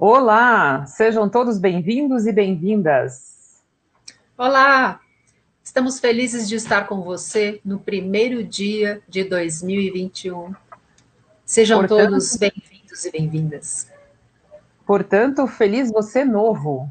Olá, sejam todos bem-vindos e bem-vindas. Olá, estamos felizes de estar com você no primeiro dia de 2021. Sejam portanto, todos bem-vindos e bem-vindas. Portanto, feliz você novo.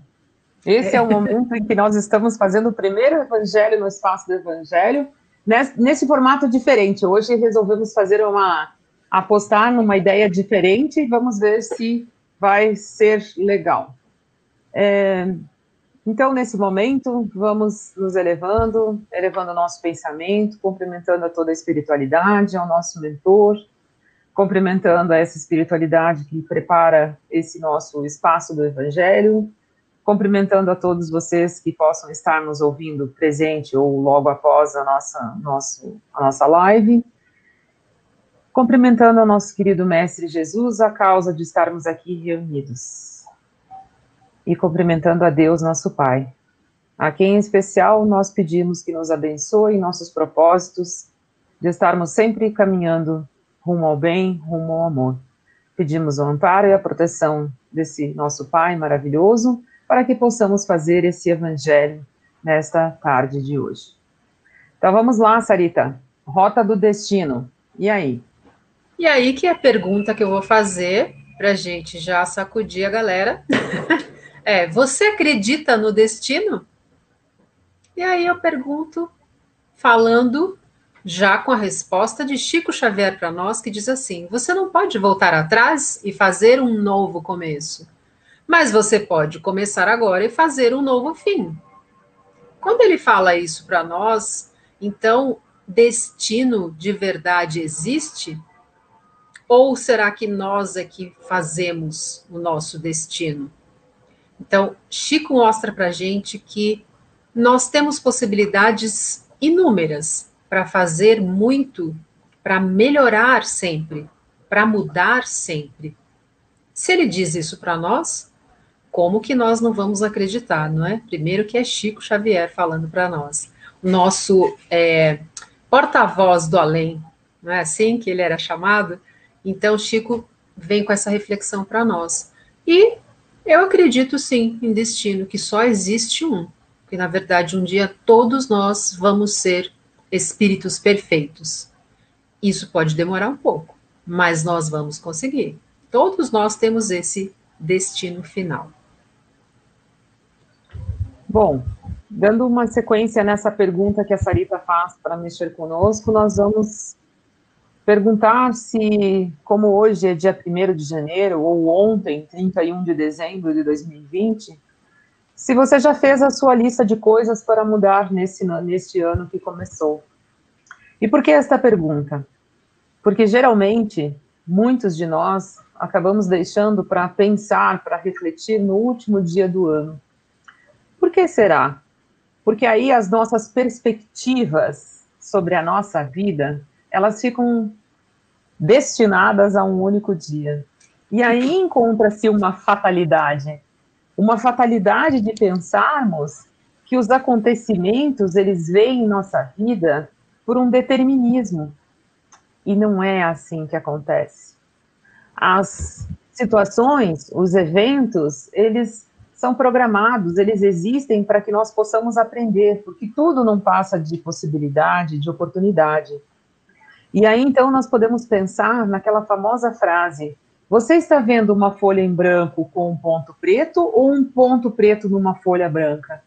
Esse é. é o momento em que nós estamos fazendo o primeiro evangelho no espaço do evangelho, nesse, nesse formato diferente. Hoje resolvemos fazer uma apostar numa ideia diferente e vamos ver se vai ser legal. É, então, nesse momento, vamos nos elevando, elevando o nosso pensamento, cumprimentando a toda a espiritualidade, ao nosso mentor, cumprimentando essa espiritualidade que prepara esse nosso espaço do Evangelho, cumprimentando a todos vocês que possam estar nos ouvindo presente ou logo após a nossa, nosso, a nossa live, cumprimentando ao nosso querido Mestre Jesus, a causa de estarmos aqui reunidos. E cumprimentando a Deus, nosso Pai, a quem em especial nós pedimos que nos abençoe em nossos propósitos de estarmos sempre caminhando rumo ao bem, rumo ao amor. Pedimos o amparo e a proteção desse nosso Pai maravilhoso, para que possamos fazer esse evangelho nesta tarde de hoje. Então vamos lá, Sarita. Rota do destino. E aí? E aí que a pergunta que eu vou fazer para gente já sacudir a galera é: você acredita no destino? E aí eu pergunto, falando já com a resposta de Chico Xavier para nós, que diz assim: você não pode voltar atrás e fazer um novo começo, mas você pode começar agora e fazer um novo fim. Quando ele fala isso para nós, então destino de verdade existe? Ou será que nós é que fazemos o nosso destino? Então, Chico mostra para gente que nós temos possibilidades inúmeras para fazer muito, para melhorar sempre, para mudar sempre. Se ele diz isso para nós, como que nós não vamos acreditar, não é? Primeiro que é Chico Xavier falando para nós, nosso é, porta-voz do além, não é assim que ele era chamado? Então, Chico vem com essa reflexão para nós. E eu acredito sim em destino, que só existe um. Que na verdade um dia todos nós vamos ser espíritos perfeitos. Isso pode demorar um pouco, mas nós vamos conseguir. Todos nós temos esse destino final. Bom, dando uma sequência nessa pergunta que a Sarita faz para mexer conosco, nós vamos perguntar se, como hoje é dia 1 de janeiro, ou ontem, 31 de dezembro de 2020, se você já fez a sua lista de coisas para mudar nesse, neste ano que começou. E por que esta pergunta? Porque geralmente, muitos de nós acabamos deixando para pensar, para refletir no último dia do ano. Por que será? Porque aí as nossas perspectivas sobre a nossa vida elas ficam destinadas a um único dia. E aí encontra-se uma fatalidade, uma fatalidade de pensarmos que os acontecimentos eles vêm em nossa vida por um determinismo. E não é assim que acontece. As situações, os eventos, eles são programados, eles existem para que nós possamos aprender, porque tudo não passa de possibilidade, de oportunidade. E aí, então, nós podemos pensar naquela famosa frase: você está vendo uma folha em branco com um ponto preto ou um ponto preto numa folha branca?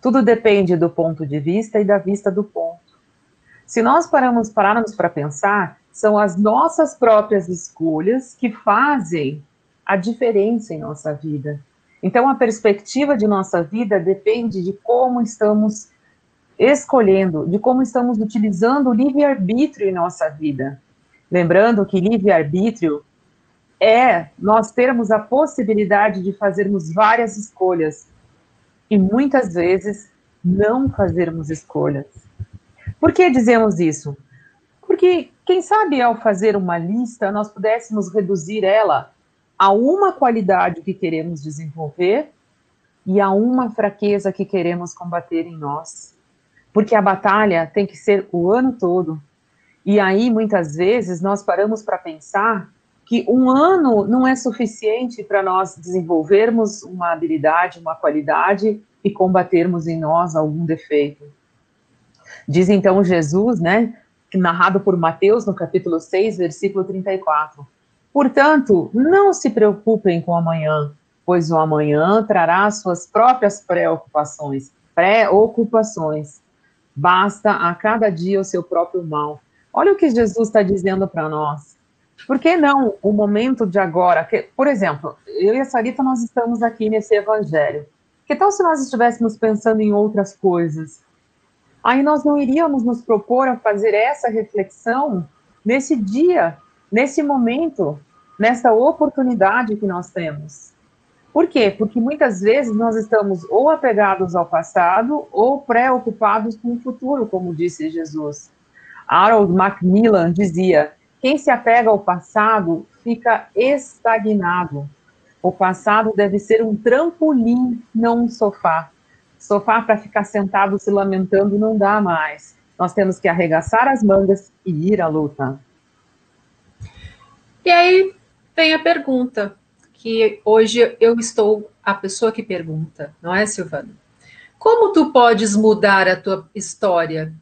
Tudo depende do ponto de vista e da vista do ponto. Se nós paramos, pararmos para pensar, são as nossas próprias escolhas que fazem a diferença em nossa vida. Então, a perspectiva de nossa vida depende de como estamos escolhendo, de como estamos utilizando o livre-arbítrio em nossa vida. Lembrando que livre-arbítrio é nós termos a possibilidade de fazermos várias escolhas e muitas vezes não fazermos escolhas. Por que dizemos isso? Porque, quem sabe, ao fazer uma lista, nós pudéssemos reduzir ela a uma qualidade que queremos desenvolver e a uma fraqueza que queremos combater em nós porque a batalha tem que ser o ano todo. E aí, muitas vezes, nós paramos para pensar que um ano não é suficiente para nós desenvolvermos uma habilidade, uma qualidade e combatermos em nós algum defeito. Diz então Jesus, né, narrado por Mateus no capítulo 6, versículo 34. Portanto, não se preocupem com amanhã, pois o amanhã trará suas próprias preocupações, preocupações. Basta a cada dia o seu próprio mal. Olha o que Jesus está dizendo para nós. Por que não o momento de agora? Que, por exemplo, eu e a Sarita, nós estamos aqui nesse evangelho. Que tal se nós estivéssemos pensando em outras coisas? Aí nós não iríamos nos propor a fazer essa reflexão nesse dia, nesse momento, nessa oportunidade que nós temos. Por quê? Porque muitas vezes nós estamos ou apegados ao passado ou preocupados com o futuro, como disse Jesus. Harold Macmillan dizia: quem se apega ao passado fica estagnado. O passado deve ser um trampolim, não um sofá. Sofá para ficar sentado se lamentando não dá mais. Nós temos que arregaçar as mangas e ir à luta. E aí vem a pergunta, que hoje eu estou a pessoa que pergunta, não é, Silvana? Como tu podes mudar a tua história?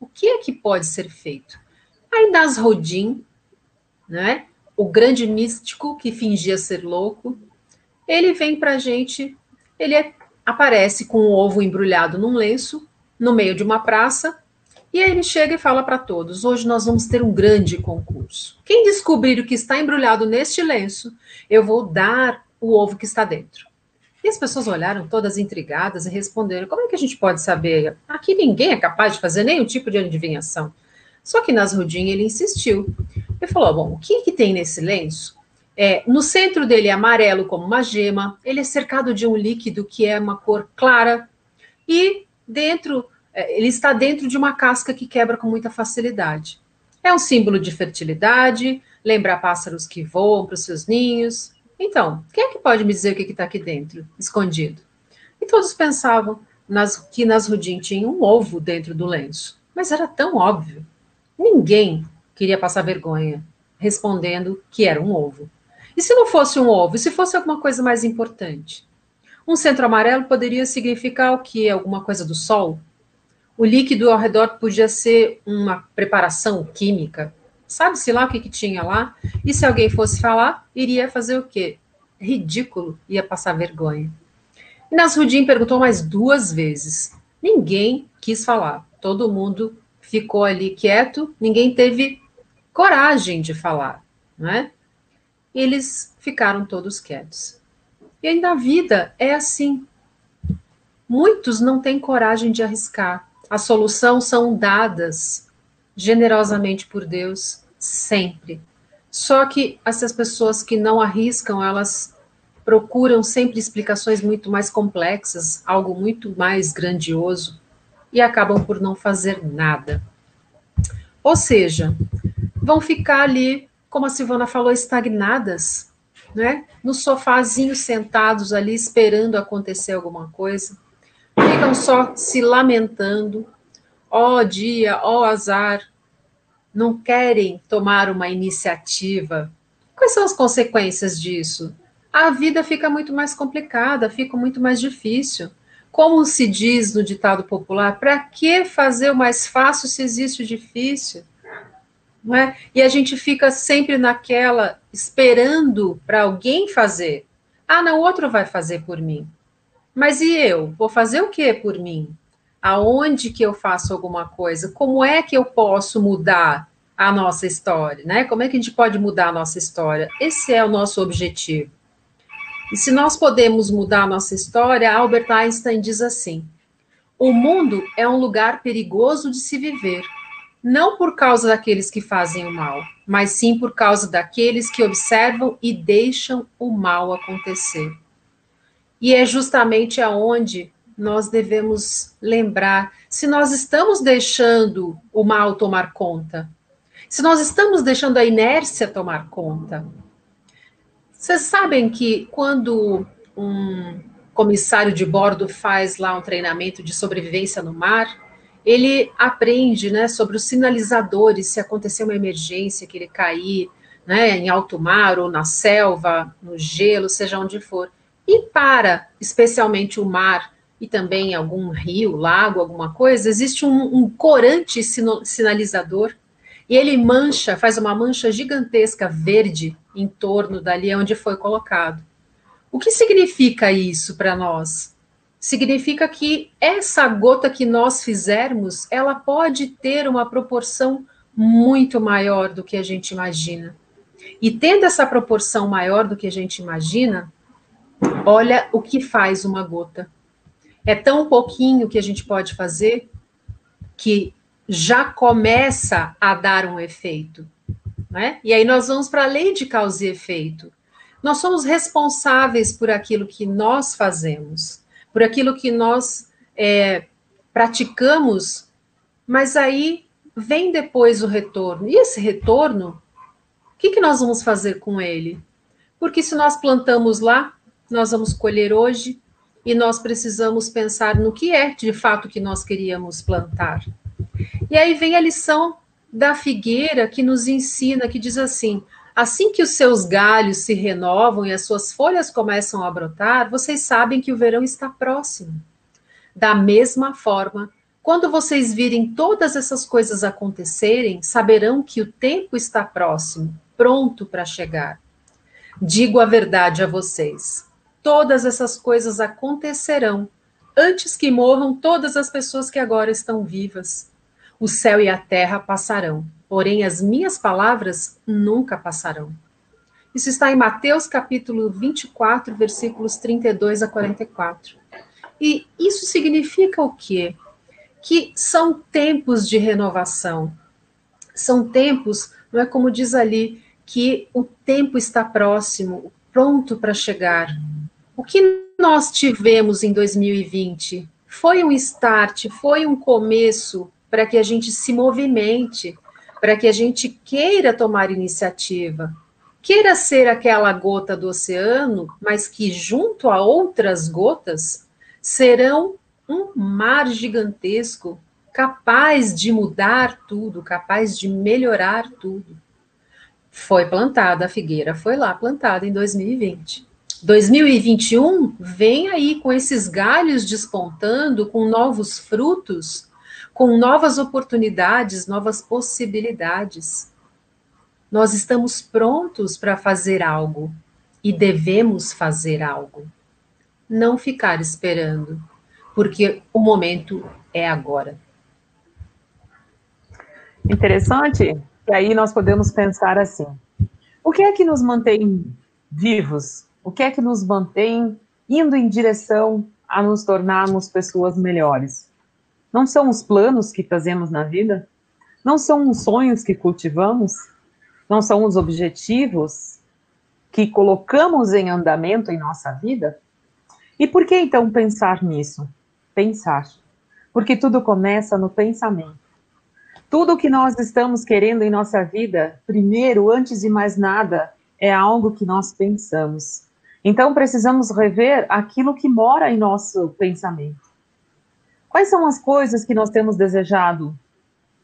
O que é que pode ser feito? Aí Nasrodin, né, o grande místico que fingia ser louco, ele vem para a gente, ele é, aparece com um ovo embrulhado num lenço, no meio de uma praça, e ele chega e fala para todos: hoje nós vamos ter um grande concurso. Quem descobrir o que está embrulhado neste lenço, eu vou dar o ovo que está dentro. E as pessoas olharam todas intrigadas e responderam: como é que a gente pode saber? Aqui ninguém é capaz de fazer nenhum tipo de adivinhação. Só que Nasrudin ele insistiu. Ele falou: bom, o que, que tem nesse lenço? É, no centro dele é amarelo como uma gema, ele é cercado de um líquido que é uma cor clara, e dentro, é, ele está dentro de uma casca que quebra com muita facilidade. É um símbolo de fertilidade, lembra pássaros que voam para os seus ninhos. Então, quem é que pode me dizer o que está aqui dentro, escondido? E todos pensavam nas, que Nasrudin tinha um ovo dentro do lenço, mas era tão óbvio. Ninguém queria passar vergonha respondendo que era um ovo. E se não fosse um ovo, se fosse alguma coisa mais importante? Um centro amarelo poderia significar o que? Alguma coisa do sol? O líquido ao redor podia ser uma preparação química. Sabe-se lá o que, que tinha lá? E se alguém fosse falar, iria fazer o quê? Ridículo, ia passar vergonha. E Nasrudin perguntou mais duas vezes. Ninguém quis falar. Todo mundo ficou ali quieto, ninguém teve coragem de falar, né? Eles ficaram todos quietos. E ainda a vida é assim. Muitos não têm coragem de arriscar. A solução são dadas generosamente por Deus sempre. Só que essas pessoas que não arriscam, elas procuram sempre explicações muito mais complexas, algo muito mais grandioso e acabam por não fazer nada. Ou seja, vão ficar ali, como a Silvana falou, estagnadas, né? No sofazinho sentados ali esperando acontecer alguma coisa. Ficam só se lamentando. Ó oh, dia, ó oh, azar. Não querem tomar uma iniciativa. Quais são as consequências disso? A vida fica muito mais complicada, fica muito mais difícil. Como se diz no ditado popular, para que fazer o mais fácil se existe o difícil? Não é? E a gente fica sempre naquela, esperando para alguém fazer. Ah, não, outro vai fazer por mim. Mas e eu? Vou fazer o que por mim? Aonde que eu faço alguma coisa? Como é que eu posso mudar a nossa história? Né? Como é que a gente pode mudar a nossa história? Esse é o nosso objetivo. E se nós podemos mudar a nossa história, Albert Einstein diz assim: o mundo é um lugar perigoso de se viver, não por causa daqueles que fazem o mal, mas sim por causa daqueles que observam e deixam o mal acontecer. E é justamente aonde nós devemos lembrar se nós estamos deixando o mal tomar conta, se nós estamos deixando a inércia tomar conta. Vocês sabem que quando um comissário de bordo faz lá um treinamento de sobrevivência no mar, ele aprende né, sobre os sinalizadores, se acontecer uma emergência, que ele cair, né, em alto mar ou na selva, no gelo, seja onde for, e para, especialmente o mar e também algum rio, lago, alguma coisa, existe um, um corante sinalizador e ele mancha, faz uma mancha gigantesca verde em torno dali onde foi colocado. O que significa isso para nós? Significa que essa gota que nós fizermos, ela pode ter uma proporção muito maior do que a gente imagina. E tendo essa proporção maior do que a gente imagina, olha o que faz uma gota. É tão pouquinho que a gente pode fazer que já começa a dar um efeito. Né? E aí nós vamos para a lei de causa e efeito. Nós somos responsáveis por aquilo que nós fazemos, por aquilo que nós é, praticamos, mas aí vem depois o retorno. E esse retorno, o que, que nós vamos fazer com ele? Porque se nós plantamos lá, nós vamos colher hoje, e nós precisamos pensar no que é de fato que nós queríamos plantar. E aí vem a lição da figueira que nos ensina, que diz assim: assim que os seus galhos se renovam e as suas folhas começam a brotar, vocês sabem que o verão está próximo. Da mesma forma, quando vocês virem todas essas coisas acontecerem, saberão que o tempo está próximo, pronto para chegar. Digo a verdade a vocês: todas essas coisas acontecerão antes que morram todas as pessoas que agora estão vivas. O céu e a terra passarão, porém as minhas palavras nunca passarão. Isso está em Mateus capítulo 24, versículos 32 a 44. E isso significa o quê? Que são tempos de renovação. São tempos, não é como diz ali, que o tempo está próximo, pronto para chegar. O que nós tivemos em 2020 foi um start, foi um começo para que a gente se movimente, para que a gente queira tomar iniciativa, queira ser aquela gota do oceano, mas que junto a outras gotas serão um mar gigantesco, capaz de mudar tudo, capaz de melhorar tudo. Foi plantada a figueira, foi lá plantada em 2020. 2021 vem aí com esses galhos despontando, com novos frutos, com novas oportunidades, novas possibilidades. Nós estamos prontos para fazer algo e devemos fazer algo. Não ficar esperando, porque o momento é agora. Interessante. E aí nós podemos pensar assim: o que é que nos mantém vivos? O que é que nos mantém indo em direção a nos tornarmos pessoas melhores? Não são os planos que fazemos na vida? Não são os sonhos que cultivamos? Não são os objetivos que colocamos em andamento em nossa vida? E por que então pensar nisso? Pensar. Porque tudo começa no pensamento. Tudo que nós estamos querendo em nossa vida, primeiro, antes de mais nada, é algo que nós pensamos. Então precisamos rever aquilo que mora em nosso pensamento. Quais são as coisas que nós temos desejado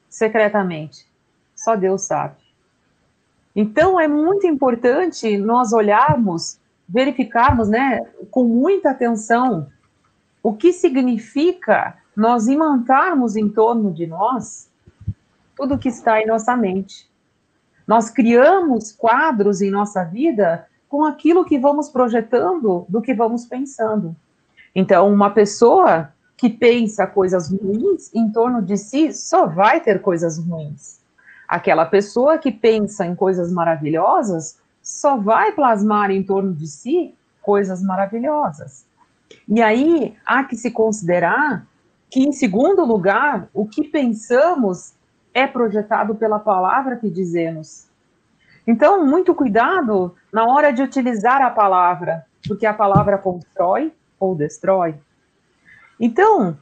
secretamente? Só Deus sabe. Então é muito importante nós olharmos, verificarmos, né, com muita atenção o que significa nós imantarmos em torno de nós tudo que está em nossa mente. Nós criamos quadros em nossa vida com aquilo que vamos projetando do que vamos pensando. Então, uma pessoa que pensa coisas ruins em torno de si só vai ter coisas ruins. Aquela pessoa que pensa em coisas maravilhosas só vai plasmar em torno de si coisas maravilhosas. E aí há que se considerar que, em segundo lugar, o que pensamos é projetado pela palavra que dizemos. Então, muito cuidado na hora de utilizar a palavra, porque a palavra constrói ou destrói. Então,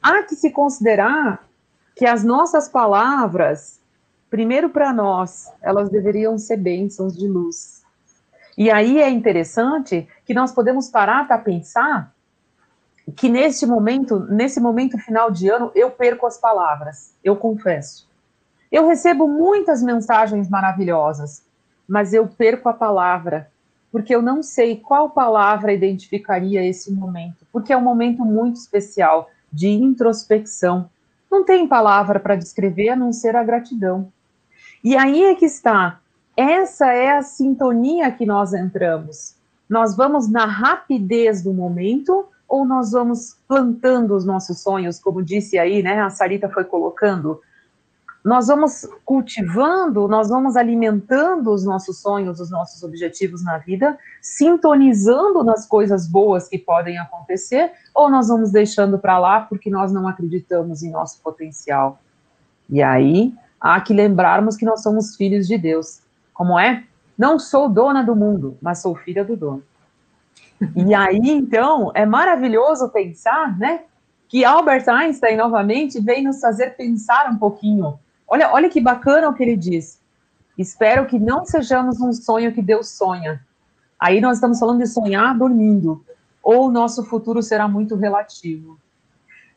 há que se considerar que as nossas palavras, primeiro para nós, elas deveriam ser bênçãos de luz. E aí é interessante que nós podemos parar para pensar que neste momento, nesse momento final de ano, eu perco as palavras, eu confesso. Eu recebo muitas mensagens maravilhosas, mas eu perco a palavra, porque eu não sei qual palavra identificaria esse momento, porque é um momento muito especial de introspecção. Não tem palavra para descrever a não ser a gratidão. E aí é que está. Essa é a sintonia que nós entramos. Nós vamos na rapidez do momento ou nós vamos plantando os nossos sonhos, como disse aí, né? A Sarita foi colocando nós vamos cultivando, nós vamos alimentando os nossos sonhos, os nossos objetivos na vida, sintonizando nas coisas boas que podem acontecer, ou nós vamos deixando para lá porque nós não acreditamos em nosso potencial. E aí, há que lembrarmos que nós somos filhos de Deus. Como é? Não sou dona do mundo, mas sou filha do dono. E aí, então, é maravilhoso pensar, né? Que Albert Einstein, novamente, vem nos fazer pensar um pouquinho Olha, olha que bacana o que ele diz. Espero que não sejamos um sonho que Deus sonha. Aí nós estamos falando de sonhar dormindo, ou o nosso futuro será muito relativo.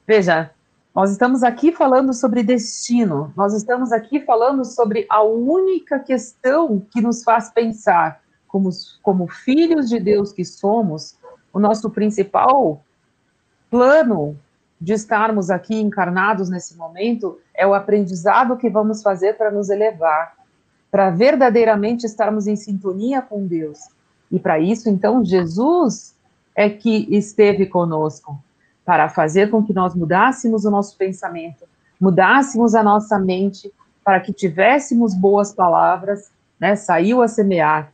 Veja, nós estamos aqui falando sobre destino, nós estamos aqui falando sobre a única questão que nos faz pensar, como, como filhos de Deus que somos, o nosso principal plano de estarmos aqui encarnados nesse momento é o aprendizado que vamos fazer para nos elevar, para verdadeiramente estarmos em sintonia com Deus. E para isso, então, Jesus é que esteve conosco, para fazer com que nós mudássemos o nosso pensamento, mudássemos a nossa mente, para que tivéssemos boas palavras, né? Saiu a semear,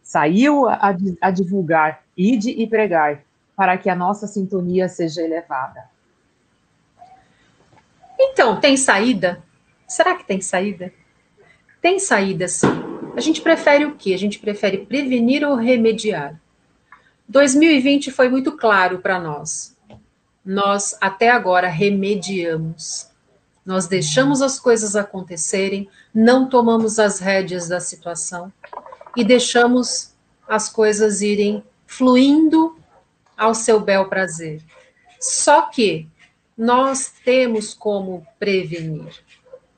saiu a, a divulgar, ide e pregar, para que a nossa sintonia seja elevada. Então, tem saída? Será que tem saída? Tem saída, sim. A gente prefere o quê? A gente prefere prevenir ou remediar? 2020 foi muito claro para nós. Nós, até agora, remediamos. Nós deixamos as coisas acontecerem, não tomamos as rédeas da situação e deixamos as coisas irem fluindo ao seu bel prazer. Só que nós temos como prevenir.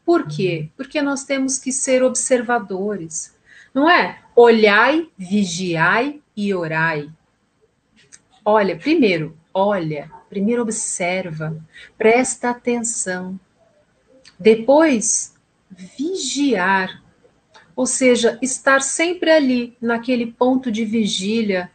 Por quê? Porque nós temos que ser observadores. Não é? Olhai, vigiai e orai. Olha, primeiro, olha, primeiro observa, presta atenção. Depois, vigiar. Ou seja, estar sempre ali, naquele ponto de vigília.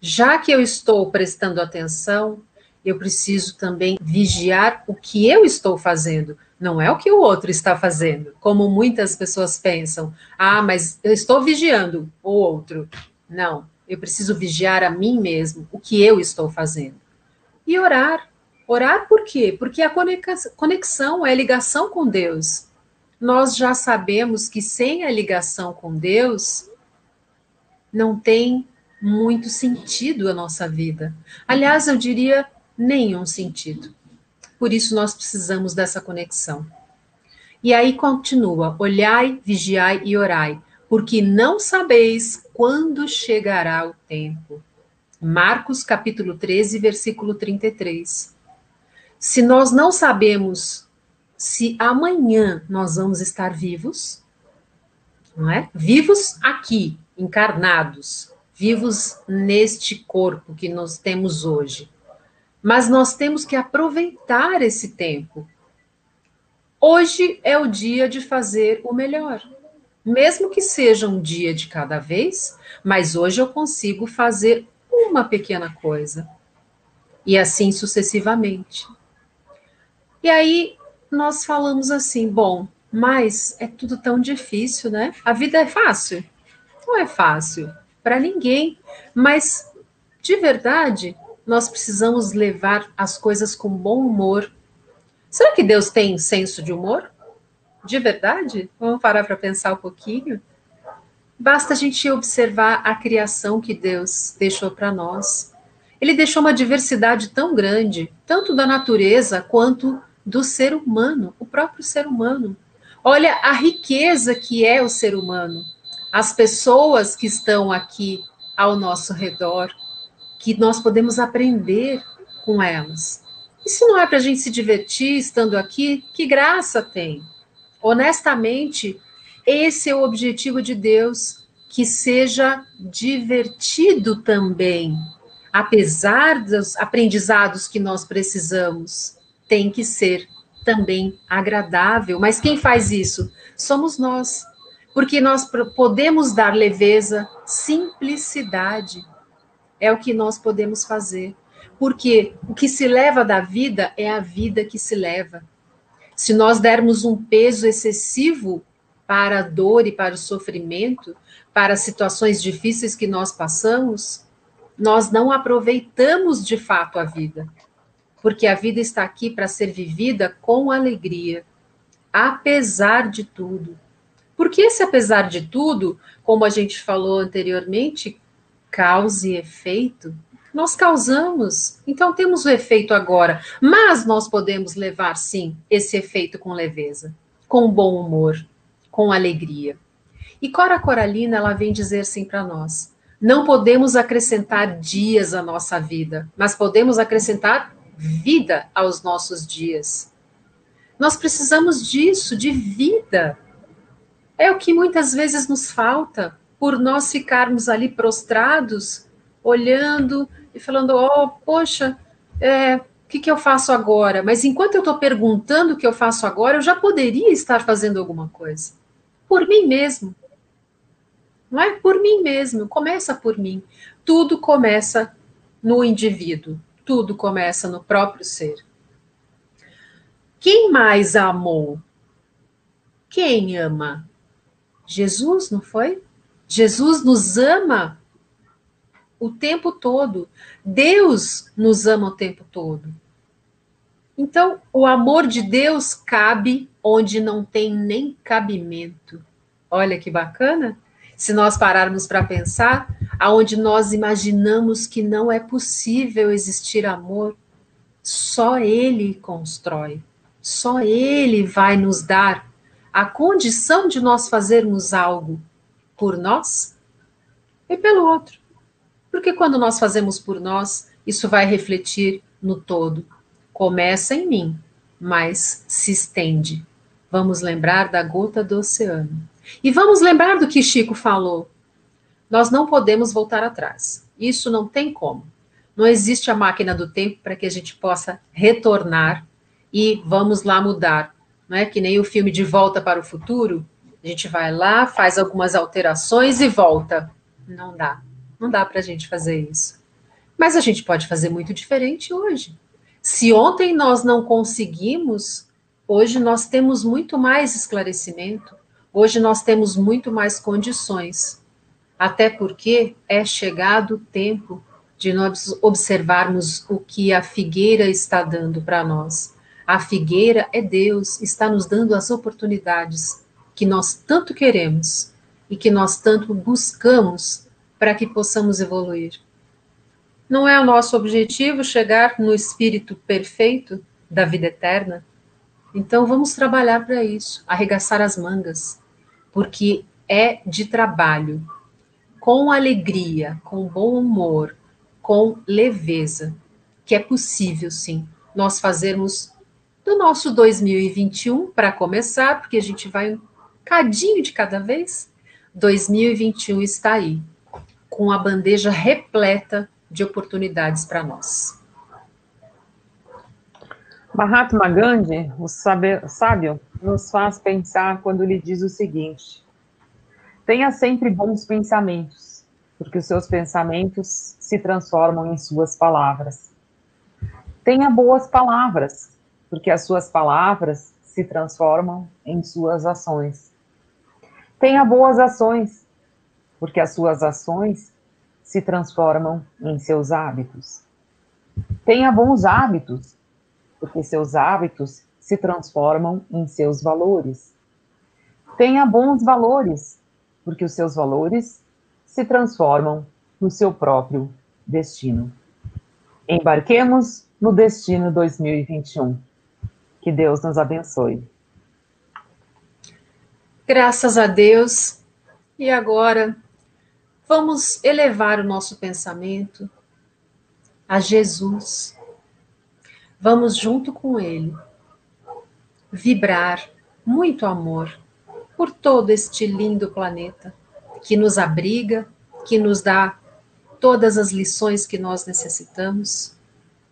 Já que eu estou prestando atenção, eu preciso também vigiar o que eu estou fazendo, não é o que o outro está fazendo, como muitas pessoas pensam. Ah, mas eu estou vigiando o outro. Não, eu preciso vigiar a mim mesmo, o que eu estou fazendo. E orar. Orar por quê? Porque a conexão é a ligação com Deus. Nós já sabemos que sem a ligação com Deus, não tem muito sentido a nossa vida. Aliás, eu diria nenhum sentido. Por isso nós precisamos dessa conexão. E aí continua: olhai, vigiai e orai, porque não sabeis quando chegará o tempo. Marcos capítulo 13, versículo 33. Se nós não sabemos se amanhã nós vamos estar vivos, não é? Vivos aqui, encarnados, vivos neste corpo que nós temos hoje. Mas nós temos que aproveitar esse tempo. Hoje é o dia de fazer o melhor. Mesmo que seja um dia de cada vez, mas hoje eu consigo fazer uma pequena coisa. E assim sucessivamente. E aí nós falamos assim: bom, mas é tudo tão difícil, né? A vida é fácil? Não é fácil para ninguém, mas de verdade, nós precisamos levar as coisas com bom humor. Será que Deus tem senso de humor? De verdade? Vamos parar para pensar um pouquinho? Basta a gente observar a criação que Deus deixou para nós. Ele deixou uma diversidade tão grande, tanto da natureza quanto do ser humano, o próprio ser humano. Olha a riqueza que é o ser humano, as pessoas que estão aqui ao nosso redor, que nós podemos aprender com elas. Se não é para a gente se divertir estando aqui, que graça tem? Honestamente, esse é o objetivo de Deus, que seja divertido também. Apesar dos aprendizados que nós precisamos, tem que ser também agradável. Mas quem faz isso? Somos nós. Porque nós podemos dar leveza, simplicidade. É o que nós podemos fazer. Porque o que se leva da vida é a vida que se leva. Se nós dermos um peso excessivo para a dor e para o sofrimento, para situações difíceis que nós passamos, nós não aproveitamos de fato a vida. Porque a vida está aqui para ser vivida com alegria, apesar de tudo. Porque esse apesar de tudo, como a gente falou anteriormente, causa e efeito, nós causamos, então temos o efeito agora, mas nós podemos levar sim esse efeito com leveza, com bom humor, com alegria. E Cora Coralina, ela vem dizer assim para nós: não podemos acrescentar dias à nossa vida, mas podemos acrescentar vida aos nossos dias. Nós precisamos disso, de vida. É o que muitas vezes nos falta, por nós ficarmos ali prostrados, olhando e falando: oh, poxa, é, o que, que eu faço agora? Mas enquanto eu estou perguntando o que eu faço agora, eu já poderia estar fazendo alguma coisa. Por mim mesmo. Não é por mim mesmo, começa por mim. Tudo começa no indivíduo, tudo começa no próprio ser. Quem mais amou? Quem ama? Jesus, não foi? Jesus nos ama o tempo todo. Deus nos ama o tempo todo. Então, o amor de Deus cabe onde não tem nem cabimento. Olha que bacana. Se nós pararmos para pensar, aonde nós imaginamos que não é possível existir amor, só ele constrói. Só ele vai nos dar a condição de nós fazermos algo por nós e pelo outro. Porque quando nós fazemos por nós, isso vai refletir no todo. Começa em mim, mas se estende. Vamos lembrar da gota do oceano. E vamos lembrar do que Chico falou. Nós não podemos voltar atrás. Isso não tem como. Não existe a máquina do tempo para que a gente possa retornar e vamos lá mudar. Não é que nem o filme De Volta para o Futuro. A gente vai lá, faz algumas alterações e volta. Não dá. Não dá para a gente fazer isso. Mas a gente pode fazer muito diferente hoje. Se ontem nós não conseguimos, hoje nós temos muito mais esclarecimento, hoje nós temos muito mais condições. Até porque é chegado o tempo de nós observarmos o que a figueira está dando para nós. A figueira é Deus, está nos dando as oportunidades que nós tanto queremos e que nós tanto buscamos para que possamos evoluir. Não é o nosso objetivo chegar no espírito perfeito da vida eterna? Então vamos trabalhar para isso, arregaçar as mangas, porque é de trabalho, com alegria, com bom humor, com leveza, que é possível sim nós fazermos do nosso 2021 para começar, porque a gente vai cadinho de cada vez. 2021 está aí com a bandeja repleta de oportunidades para nós. Mahatma Gandhi, o sábio, nos faz pensar quando lhe diz o seguinte: tenha sempre bons pensamentos, porque os seus pensamentos se transformam em suas palavras. Tenha boas palavras, porque as suas palavras se transformam em suas ações. Tenha boas ações, porque as suas ações se transformam em seus hábitos. Tenha bons hábitos, porque seus hábitos se transformam em seus valores. Tenha bons valores, porque os seus valores se transformam no seu próprio destino. Embarquemos no destino 2021. Que Deus nos abençoe. Graças a Deus. E agora Vamos elevar o nosso pensamento a Jesus. Vamos junto com Ele vibrar muito amor por todo este lindo planeta que nos abriga, que nos dá todas as lições que nós necessitamos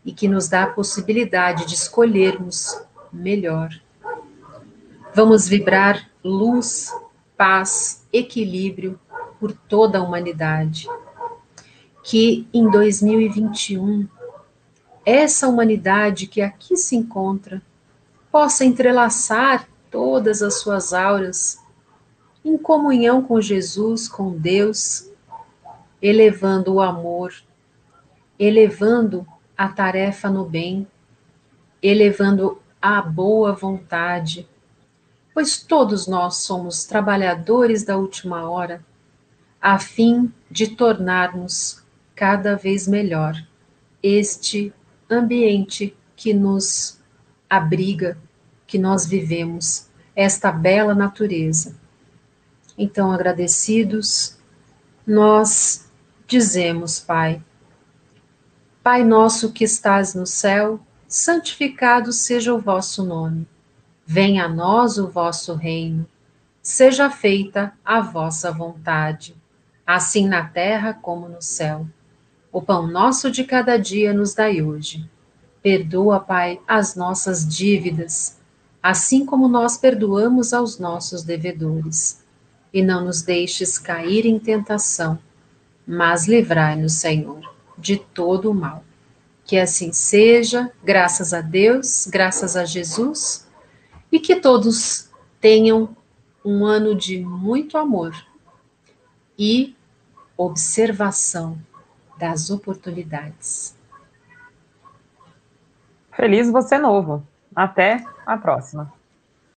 e que nos dá a possibilidade de escolhermos melhor. Vamos vibrar luz, paz, equilíbrio por toda a humanidade. Que em 2021, essa humanidade que aqui se encontra possa entrelaçar todas as suas auras em comunhão com Jesus, com Deus, elevando o amor, elevando a tarefa no bem, elevando a boa vontade, pois todos nós somos trabalhadores da última hora, a fim de tornarmos cada vez melhor este ambiente que nos abriga, que nós vivemos, esta bela natureza. Então, agradecidos, nós dizemos, Pai, Pai nosso que estás no céu, santificado seja o vosso nome. Venha a nós o vosso reino. Seja feita a vossa vontade, assim na terra como no céu. O pão nosso de cada dia nos dai hoje. Perdoa, Pai, as nossas dívidas, assim como nós perdoamos aos nossos devedores. E não nos deixes cair em tentação mas livrai-nos, Senhor, de todo o mal. Que assim seja, graças a Deus, graças a Jesus, e que todos tenham um ano de muito amor e observação das oportunidades. Feliz você novo. Até a próxima.